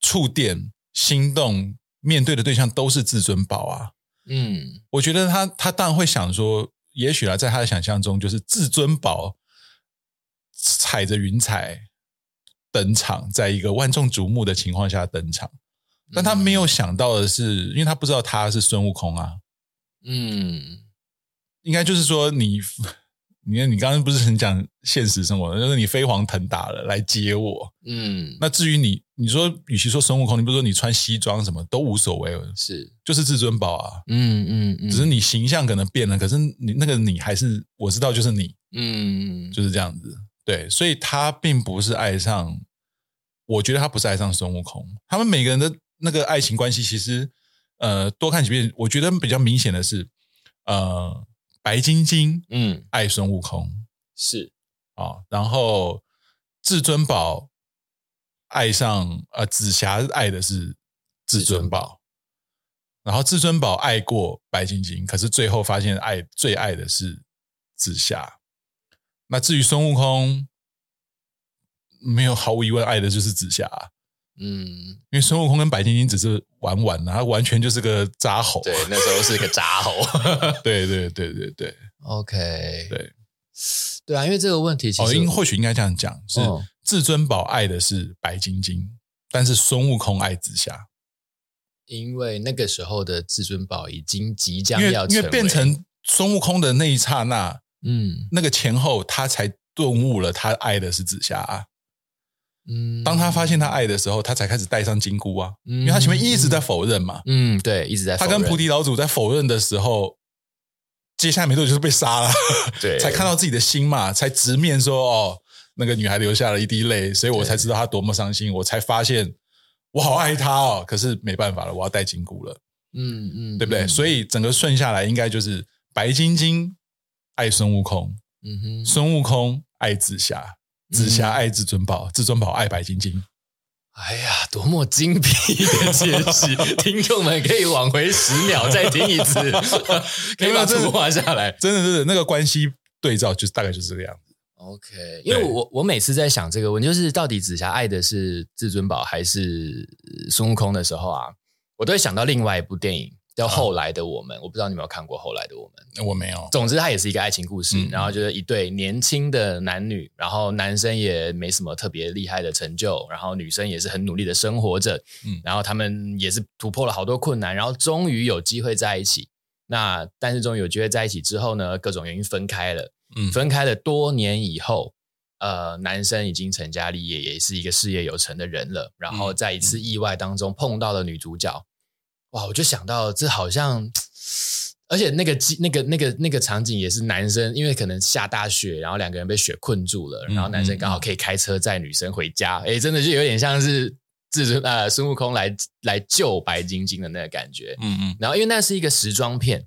触电心动，面对的对象都是至尊宝啊。嗯，我觉得他他当然会想说，也许啊，在他的想象中，就是至尊宝踩着云彩登场，在一个万众瞩目的情况下登场。但他没有想到的是，因为他不知道他是孙悟空啊。嗯，应该就是说你，你看你刚刚不是很讲现实生活的，就是你飞黄腾达了来接我。嗯，那至于你，你说与其说孙悟空，你不是说你穿西装什么都无所谓，是就是至尊宝啊。嗯嗯，嗯，只是你形象可能变了，可是你那个你还是我知道就是你。嗯，就是这样子。对，所以他并不是爱上，我觉得他不是爱上孙悟空，他们每个人的。那个爱情关系其实，呃，多看几遍，我觉得比较明显的是，呃，白晶晶，嗯，爱孙悟空。是。啊，然后至尊宝爱上呃紫霞爱的是至尊宝，然后至尊宝爱过白晶晶，可是最后发现爱最爱的是紫霞。那至于孙悟空，没有毫无疑问爱的就是紫霞。嗯，因为孙悟空跟白晶晶只是玩玩，他完全就是个渣猴。对，那时候是个渣猴。对对对对对。OK，对对啊，因为这个问题其实，哦，应或许应该这样讲，是至尊宝爱的是白晶晶，但是孙悟空爱紫霞，因为那个时候的至尊宝已经即将要因为变成孙悟空的那一刹那，嗯，那个前后他才顿悟了，他爱的是紫霞啊。嗯，当他发现他爱的时候，他才开始戴上金箍啊，嗯、因为他前面一直在否认嘛。嗯，对，一直在否认。他跟菩提老祖在否认的时候，接下来没多久就是被杀了。对，才看到自己的心嘛，才直面说哦，那个女孩流下了一滴泪，所以我才知道她多么伤心，我才发现我好爱她哦。可是没办法了，我要戴金箍了。嗯嗯，对不对？嗯、所以整个顺下来，应该就是白晶晶爱孙悟空，嗯哼，孙悟空爱紫霞。紫霞爱至尊宝，至尊宝爱白晶晶。哎呀，多么精辟的解释！听众们可以往回十秒再听一次，可以把图画下来。真的，真的，那个关系对照就大概就是这个样子。OK，因为我我每次在想这个问题，就是到底紫霞爱的是至尊宝还是孙悟空的时候啊，我都会想到另外一部电影。叫后来的我们，我不知道你有没有看过后来的我们。我没有。总之，它也是一个爱情故事，然后就是一对年轻的男女，然后男生也没什么特别厉害的成就，然后女生也是很努力的生活着，嗯，然后他们也是突破了好多困难，然后终于有机会在一起。那但是终于有机会在一起之后呢，各种原因分开了。嗯，分开了多年以后，呃，男生已经成家立业，也是一个事业有成的人了。然后在一次意外当中碰到了女主角。哇！我就想到，这好像，而且那个机那个那个那个场景也是男生，因为可能下大雪，然后两个人被雪困住了，然后男生刚好可以开车载女生回家，哎、嗯嗯，真的就有点像是至尊呃孙悟空来来救白晶晶的那个感觉，嗯嗯。然后因为那是一个时装片，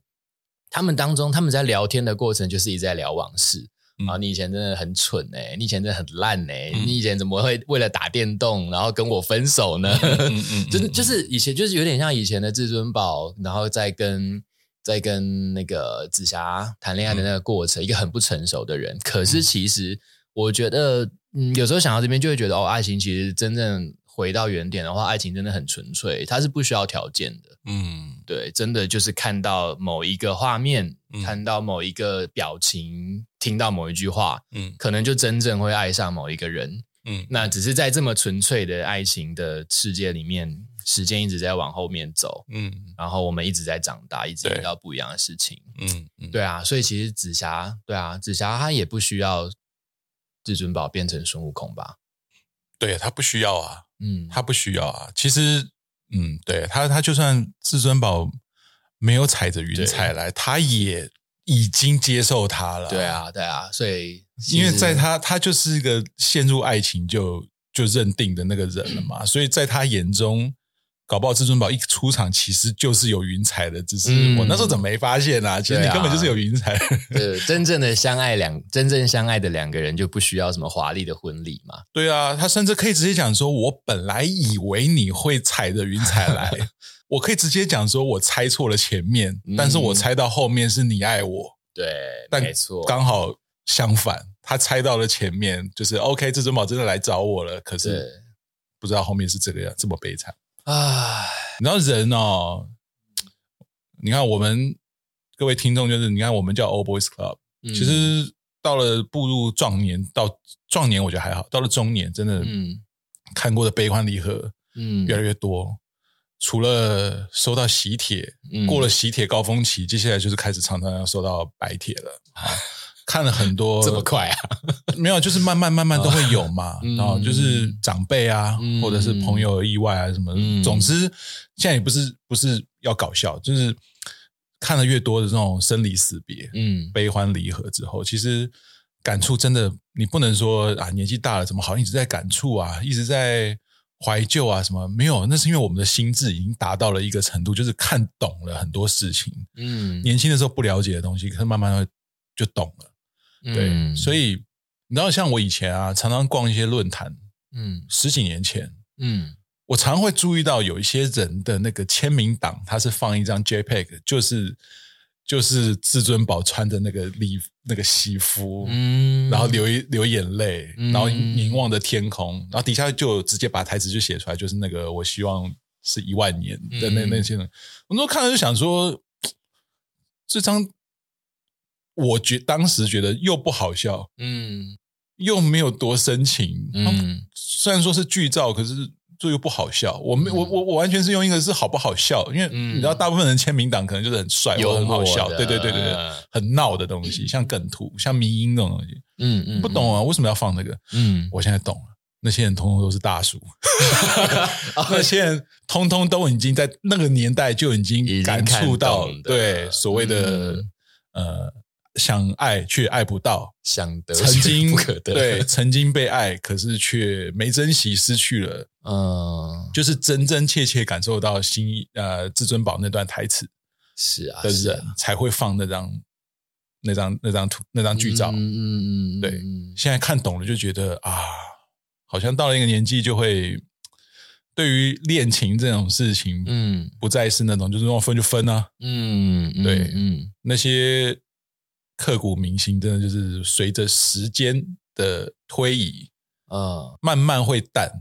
他们当中他们在聊天的过程就是一直在聊往事。啊，你以前真的很蠢哎、欸！你以前真的很烂哎、欸！嗯、你以前怎么会为了打电动，然后跟我分手呢？就是就是以前就是有点像以前的至尊宝，然后再跟再跟那个紫霞谈恋爱的那个过程，嗯、一个很不成熟的人。可是其实我觉得，嗯，有时候想到这边就会觉得，哦，爱情其实真正。回到原点的话，爱情真的很纯粹，它是不需要条件的。嗯，对，真的就是看到某一个画面，嗯、看到某一个表情，听到某一句话，嗯，可能就真正会爱上某一个人。嗯，那只是在这么纯粹的爱情的世界里面，时间一直在往后面走。嗯，然后我们一直在长大，一直遇到不一样的事情。嗯，嗯对啊，所以其实紫霞，对啊，紫霞她也不需要至尊宝变成孙悟空吧？对，她不需要啊。嗯，他不需要啊。其实，嗯，对他，他就算至尊宝没有踩着云彩来，对他也已经接受他了。对啊，对啊。所以，因为在他，他就是一个陷入爱情就就认定的那个人了嘛。所以在他眼中。搞不好至尊宝一出场其实就是有云彩的，只是我那时候怎么没发现呢、啊？嗯、其实你根本就是有云彩。对，真正的相爱两，真正相爱的两个人就不需要什么华丽的婚礼嘛。对啊，他甚至可以直接讲说：“我本来以为你会踩着云彩来。”我可以直接讲说：“我猜错了前面，嗯、但是我猜到后面是你爱我。”对，但没错，刚好相反，他猜到了前面就是 OK，至尊宝真的来找我了。可是不知道后面是这个样，这么悲惨。唉，你知道人哦，你看我们各位听众，就是你看我们叫 Old Boys Club，、嗯、其实到了步入壮年，到壮年我觉得还好，到了中年，真的，嗯，看过的悲欢离合，嗯，越来越多。除了收到喜帖，嗯、过了喜帖高峰期，接下来就是开始常常要收到白帖了。看了很多这么快啊？没有，就是慢慢慢慢都会有嘛。然后就是长辈啊，或者是朋友意外啊什么的。总之，现在也不是不是要搞笑，就是看的越多的这种生离死别，嗯，悲欢离合之后，其实感触真的，你不能说啊，年纪大了怎么好像一直在感触啊，一直在怀旧啊什么？没有，那是因为我们的心智已经达到了一个程度，就是看懂了很多事情。嗯，年轻的时候不了解的东西，可是慢慢会就懂了。对，嗯、所以你知道，像我以前啊，常常逛一些论坛，嗯，十几年前，嗯，我常会注意到有一些人的那个签名档，他是放一张 JPEG，就是就是至尊宝穿的那个礼那个西服，嗯，然后流一流眼泪，然后凝望着天空，然后底下就直接把台词就写出来，就是那个我希望是一万年的那那些人，我那时候看了就想说，这张。我觉当时觉得又不好笑，嗯，又没有多深情，嗯，虽然说是剧照，可是这又不好笑。我没、嗯、我我我完全是用一个是好不好笑，因为你知道，大部分人签名档可能就是很帅或很好笑，对对对对对，很闹的东西，像梗图、像迷因那种东西，嗯嗯，不懂啊，为什么要放那个？嗯，我现在懂了，那些人通通都是大叔，那些人通通都已经在那个年代就已经感触到，对所谓的、嗯、呃。想爱却爱不到，想得曾经不可得，对，曾经被爱，可是却没珍惜，失去了。嗯，就是真真切切感受到心呃至尊宝那段台词是啊的人才会放那张那张那张图那张剧照。嗯嗯嗯，对，现在看懂了就觉得啊，好像到了一个年纪就会对于恋情这种事情，嗯，不再是那种就是说分就分啊。嗯，对，嗯，那些。刻骨铭心，真的就是随着时间的推移，嗯，慢慢会淡。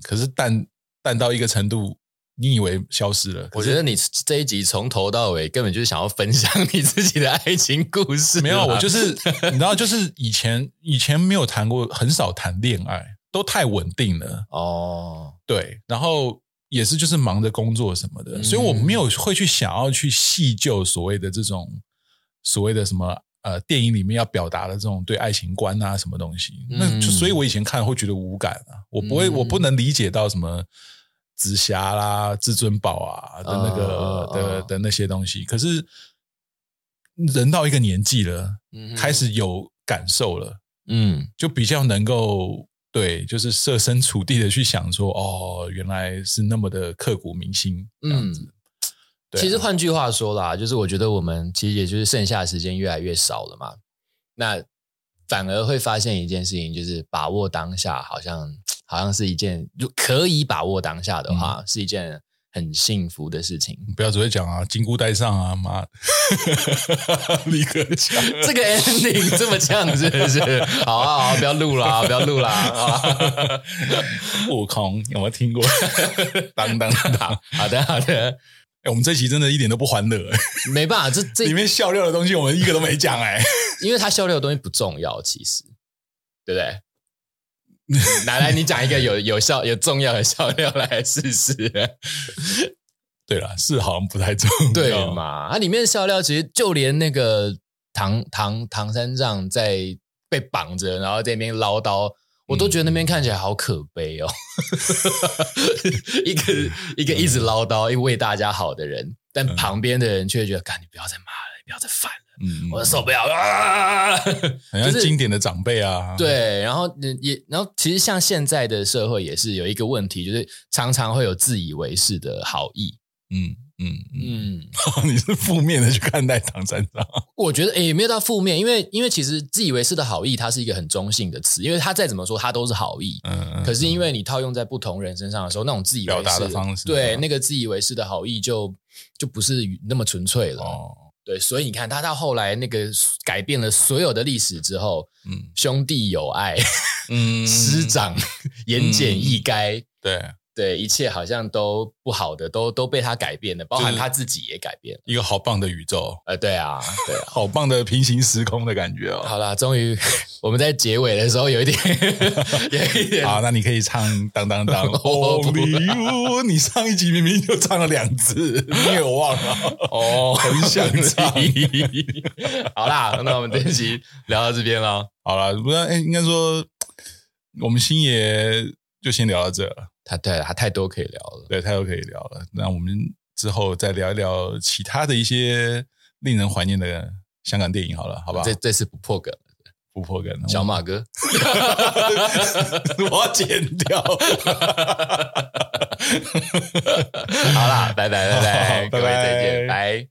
可是淡淡到一个程度，你以为消失了？我觉得你这一集从头到尾根本就是想要分享你自己的爱情故事。没有，我就是 你知道，就是以前以前没有谈过，很少谈恋爱，都太稳定了。哦，对，然后也是就是忙着工作什么的，嗯、所以我没有会去想要去细究所谓的这种所谓的什么。呃，电影里面要表达的这种对爱情观啊，什么东西，嗯、那就所以，我以前看会觉得无感啊，我不会，嗯、我不能理解到什么紫霞啦、至尊宝啊的那个、哦、的的那些东西。可是人到一个年纪了，嗯、开始有感受了，嗯，就比较能够对，就是设身处地的去想说，哦，原来是那么的刻骨铭心这样子。嗯其实换句话说啦，就是我觉得我们其实也就是剩下的时间越来越少了嘛，那反而会发现一件事情，就是把握当下，好像 好像是一件就可以把握当下的话，是一件很幸福的事情。不要只会讲啊，金箍带上啊，妈，立刻讲这个 ending 这么呛是不是？好啊，好啊，不要录了，不要录了。悟空有没有听过？当当当，好的好的。我们这期真的一点都不欢乐，没办法，这这里面笑料的东西我们一个都没讲哎，因为他笑料的东西不重要，其实，对不对？来来，你讲一个有有效有重要的笑料来试试。对了，是好像不太重要，对嘛？它里面的笑料其实就连那个唐唐唐三藏在被绑着，然后在那边唠叨。我都觉得那边看起来好可悲哦，一个一个一直唠叨、一个为大家好的人，但旁边的人却觉得：“干，你不要再骂了，你不要再烦了，嗯，我受不了了。啊” 好像经典的长辈啊，对，然后也，然后其实像现在的社会也是有一个问题，就是常常会有自以为是的好意，嗯。嗯嗯，你是负面的去看待唐三藏？我觉得诶、欸，没有到负面，因为因为其实自以为是的好意，它是一个很中性的词，因为它再怎么说，它都是好意。可是因为你套用在不同人身上的时候，那种自以为是表达的方式，对那个自以为是的好意就，就就不是那么纯粹了。哦。对，所以你看，他到后来那个改变了所有的历史之后，嗯，兄弟友爱，嗯，师长言简意赅，对。对，一切好像都不好的，都都被他改变了，包含他自己也改变了。一个好棒的宇宙，呃，对啊，对啊，好棒的平行时空的感觉哦。好啦，终于我们在结尾的时候有一点，有一点。好，那你可以唱当当当。Only you，你上一集明明就唱了两次，你有忘了？哦，很想唱。好啦，那我们这一集聊到这边了。好了，不然哎，应该说我们星爷就先聊到这了。他对他太多可以聊了，对，太多可以聊了。那我们之后再聊一聊其他的一些令人怀念的香港电影好了，好吧？这这次不破梗，不破梗。小马哥，我要剪掉。好啦，拜拜拜拜，各位再见，拜。